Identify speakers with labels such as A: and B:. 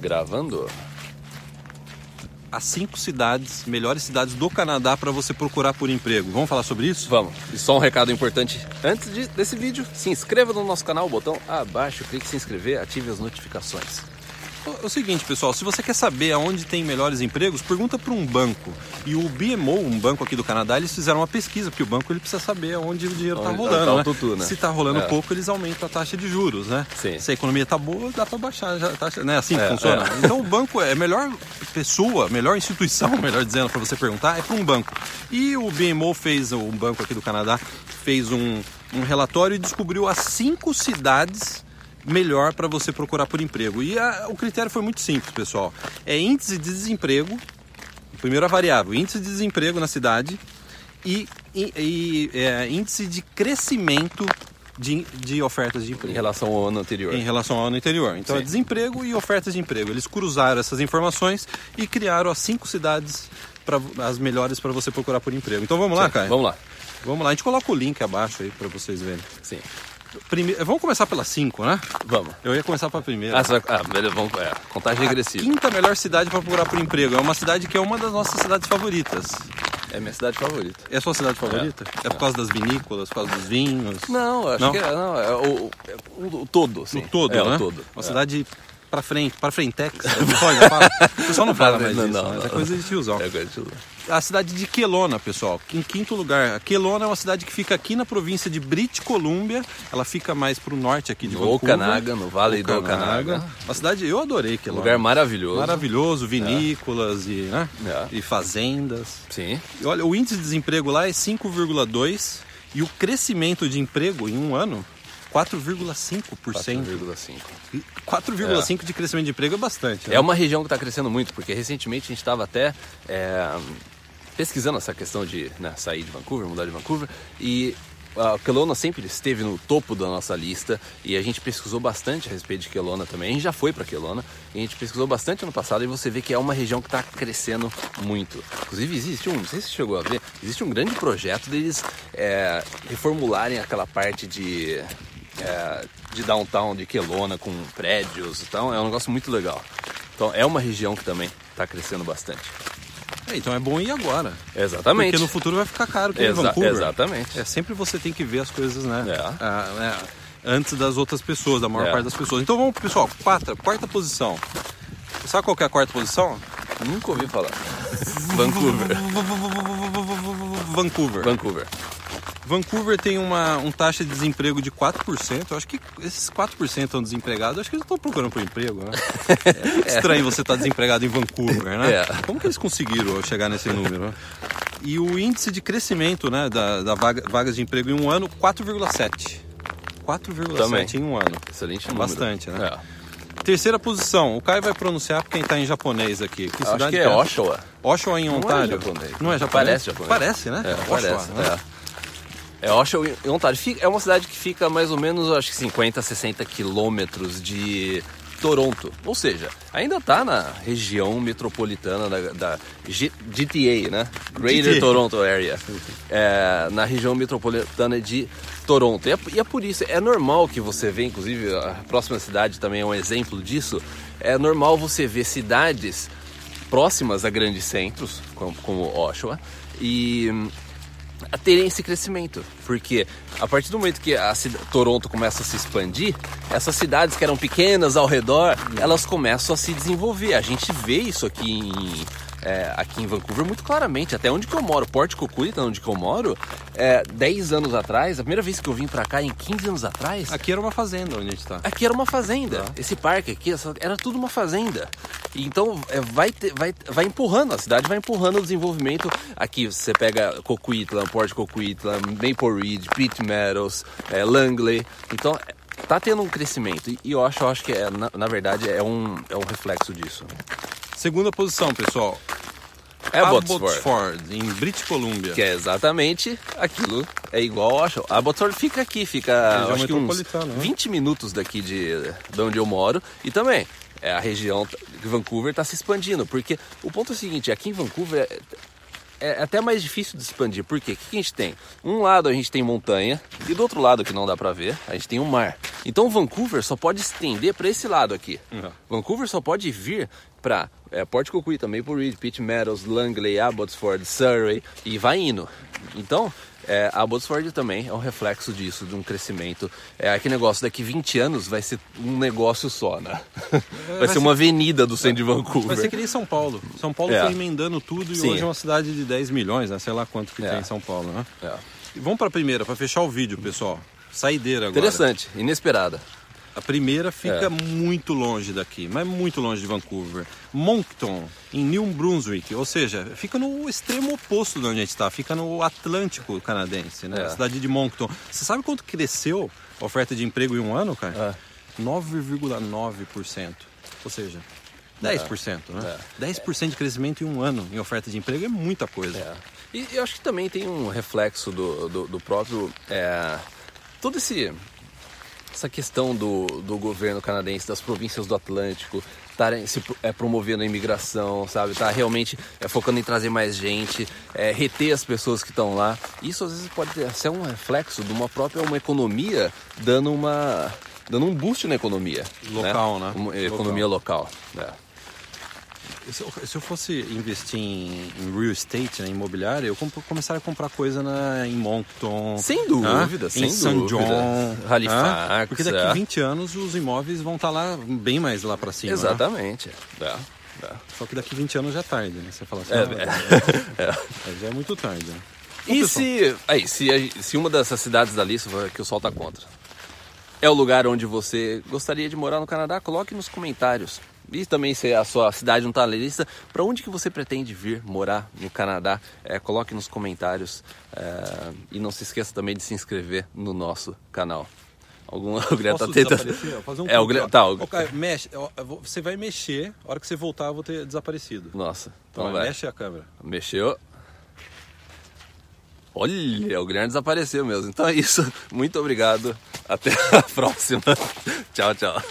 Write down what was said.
A: Gravando.
B: As cinco cidades, melhores cidades do Canadá para você procurar por emprego. Vamos falar sobre isso?
A: Vamos. E só um recado importante antes de, desse vídeo: se inscreva no nosso canal, botão abaixo, clique em se inscrever, ative as notificações.
B: É o seguinte, pessoal, se você quer saber aonde tem melhores empregos, pergunta para um banco. E o BMO, um banco aqui do Canadá, eles fizeram uma pesquisa, porque o banco ele precisa saber aonde o dinheiro está rolando.
A: tá o
B: né?
A: né?
B: Se está rolando
A: É.
B: pouco, eles aumentam a taxa de juros, né?
A: Sim.
B: Se a economia está boa, dá para baixar a taxa, né? Assim que
A: É,
B: funciona.
A: é.
B: Então o banco é a melhor pessoa, a melhor instituição, melhor dizendo, para você perguntar, é para um banco. E o BMO fez, um banco aqui do Canadá, fez um, um relatório e descobriu as cinco cidades melhor para você procurar por emprego. E a- o critério foi muito simples, pessoal. É índice de desemprego, primeira variável, índice de desemprego na cidade e, e- e, é, índice de crescimento de, de ofertas de
A: Em
B: emprego
A: relação ao ano anterior.
B: em relação ao ano anterior. Então é
A: Sim.
B: desemprego e ofertas de emprego. Eles cruzaram essas informações e criaram as cinco cidades pra, as melhores para você procurar por emprego. Então vamos lá,
A: Sim,
B: Caio?
A: Vamos lá.
B: Vamos lá. A gente coloca o link abaixo aí para vocês verem.
A: Sim.
B: Prime... Vamos começar pela cinco, né?
A: Vamos.
B: Eu ia começar para a primeira.
A: Ah, vai... ah beleza, vamos. É, contagem
B: a
A: regressiva.
B: quinta melhor cidade para procurar por emprego. É uma cidade que é uma das nossas cidades favoritas.
A: É minha cidade favorita.
B: É a sua cidade favorita? É, por causa das vinícolas, por causa dos vinhos?
A: Não, acho
B: Não?
A: que é, não, é o, é o- o todo, assim.
B: No todo,
A: é,
B: né?
A: o todo.
B: Uma
A: é.
B: cidade para frente, frentex. Pode, não fala. O pessoal não fala mais
A: Não,
B: disso,
A: não,
B: mas é
A: não.
B: coisa de tiozão.
A: É coisa de tudo.
B: A cidade de Kelowna, pessoal, em quinto lugar. A Kelowna é uma cidade que fica aqui na província de British Columbia. Ela fica mais pro norte aqui de
A: No
B: Vancouver.
A: Okanagan, no Vale do Okanagan.
B: Uma cidade, eu adorei Kelowna.
A: Lugar maravilhoso.
B: Maravilhoso, vinícolas e, né,
A: É.
B: e fazendas.
A: Sim.
B: E olha, o índice de desemprego lá é 5,2 e o crescimento de emprego em um ano 4,5%.
A: 4,5.
B: 4,5% de crescimento de emprego é bastante. né?
A: É uma região que está crescendo muito, porque recentemente a gente estava até é, pesquisando essa questão de né, sair de Vancouver, mudar de Vancouver, e a Kelowna sempre esteve no topo da nossa lista e a gente pesquisou bastante a respeito de Kelowna também. A gente já foi para Kelowna e a gente pesquisou bastante ano passado e você vê que é uma região que está crescendo muito. Inclusive existe um, não sei se você chegou a ver, existe um grande projeto deles é, reformularem aquela parte de é, de downtown de Kelowna com prédios e tal. É um negócio muito legal. Então é uma região que também está crescendo bastante.
B: É, então é bom ir agora.
A: Exatamente.
B: Porque no futuro vai ficar caro que
A: Exa-
B: Vancouver.
A: exatamente.
B: É sempre você tem que ver as coisas, né?
A: É.
B: Ah, é, antes das outras pessoas, da maior
A: É.
B: parte das pessoas. Então vamos, pessoal, quarta, quarta posição. Sabe qual que é a quarta posição?
A: Nunca ouvi falar. Vancouver.
B: Vancouver.
A: Vancouver.
B: Vancouver tem uma um taxa de desemprego de 4%. Eu acho que esses 4% estão desempregados. Eu acho que eles estão procurando por emprego, né? É muito estranho você estar desempregado em Vancouver, né?
A: É.
B: Como que eles conseguiram chegar nesse número? né? E o índice de crescimento né, da, da vaga, vagas de emprego em um ano, 4,7%. 4,7%
A: Também.
B: em um ano.
A: Excelente
B: É
A: número.
B: bastante, né?
A: É.
B: Terceira posição, o Caio vai pronunciar porque está em japonês aqui. Que
A: Acho
B: cidade
A: que é Oshawa.
B: Oshawa em
A: Não é
B: Ontário.
A: japonês.
B: Não é japonês?
A: Parece japonês.
B: Parece, né?
A: É,
B: Oshawa,
A: parece.
B: né?
A: É. Oshawa em Ontário. É uma cidade que fica mais ou menos, acho que 50, 60 quilômetros de Toronto. Ou seja, ainda está na região metropolitana da, da GTA, né? Greater
B: GTA.
A: Toronto Area. É, na região metropolitana de Toronto. E é, e é por isso, é normal que você vê, inclusive a próxima cidade também é um exemplo disso. É normal você ver cidades próximas a grandes centros, como, como Oshawa, e a terem esse crescimento. Porque a partir do momento que a cida- Toronto começa a se expandir, essas cidades que eram pequenas ao redor, elas começam a se desenvolver. A gente vê isso aqui em, é, aqui em Vancouver muito claramente. Até onde que eu moro, Port Coquitlam, onde que eu moro, é, 10 anos atrás, a primeira vez que eu vim pra cá, em 15 anos atrás,
B: Aqui era uma fazenda onde a gente está.
A: Aqui era uma fazenda. Esse parque aqui essa- era tudo uma fazenda. Então é, vai, ter- vai, vai empurrando, a cidade vai empurrando o desenvolvimento. Aqui você pega Coquitlam, Port Coquitlam, Maple Ridge, Pitt Meadows, é, Langley. Então é, tá tendo um crescimento. E, e eu acho, eu acho que é, na, na verdade é um, é um reflexo disso.
B: Segunda posição, pessoal.
A: É Abbotsford.
B: Abbotsford, em British Columbia.
A: Que é exatamente aquilo, é igual a A Abbotsford fica aqui, fica acho que uns
B: metropolitana, né?
A: 20 minutos daqui de, de onde eu moro. E também, é a região de Vancouver está se expandindo. Porque o ponto é o seguinte, aqui em Vancouver, é- até mais difícil de expandir. Por quê? O que a gente tem? Um lado a gente tem montanha e do outro lado que não dá para ver, a gente tem o um mar. Então Vancouver só pode estender para esse lado aqui. Uhum. Vancouver só pode vir para é, Port Coquitlam, Maple Ridge, Pitt Meadows, Langley, Abbotsford, Surrey e vai indo. Então, é, a Abbotsford também é um reflexo disso, de um crescimento. É aquele negócio, daqui 20 anos vai ser um negócio só, né? Vai, vai ser, ser uma avenida do centro de Vancouver.
B: Vai ser que nem São Paulo. São Paulo é. foi emendando tudo e Sim. hoje é uma cidade de 10 milhões, né? Sei lá quanto que é. tem em São Paulo, né? É. Vamos para a primeira, para fechar o vídeo, pessoal. Saideira agora.
A: Interessante, inesperada.
B: A primeira fica é. muito longe daqui, mas muito longe de Vancouver. Moncton, em New Brunswick, ou seja, fica no extremo oposto de onde a gente está, fica no Atlântico canadense, né? É. A cidade de Moncton. Você sabe quanto cresceu a oferta de emprego em um ano, cara? É. 9,9%. Ou seja, 10%, é. né? É. 10% de crescimento em um ano em oferta de emprego é muita coisa. É.
A: E eu acho que também tem um reflexo do, do, do próprio. É, todo esse essa questão do, do governo canadense, das províncias do Atlântico, estarem se é, promovendo a imigração, sabe? Tá realmente é, focando em trazer mais gente, é, reter as pessoas que estão lá. Isso às vezes pode ser um reflexo de uma própria uma economia dando uma dando um boost na economia
B: local, né?
A: né? Economia local. local. É.
B: Se eu, se eu, fosse investir em, em real estate, né, imobiliário, eu comp começaria a comprar coisa na, em Moncton.
A: Sem dúvida,
B: ah,
A: sem
B: em St. John.
A: Halifax.
B: Ah, porque daqui a é. 20 anos os imóveis vão estar tá lá, bem mais lá para cima.
A: Né? Exatamente. Né?
B: É. É. Só que daqui a 20 anos já é tarde, né? Você fala assim,
A: é,
B: ah, é. já é muito tarde. Né?
A: E se, aí, se, se uma dessas cidades da lista que o sol tá contra é o lugar onde você gostaria de morar no Canadá, coloque nos comentários e também se a sua cidade não está na lista, para onde que você pretende vir morar no Canadá? É, coloque nos comentários é, e não se esqueça também de se inscrever no nosso canal. Algum o Guilherme tá tentando.
B: Fazer um é, o Guilherme, tá, o... Okay, mexe, você vai mexer, a hora que você voltar eu vou ter desaparecido.
A: Nossa,
B: então, então vai. mexe a câmera.
A: Mexeu. Olha, o Guilherme desapareceu mesmo. Então é isso. Muito obrigado. Até a próxima. tchau, tchau.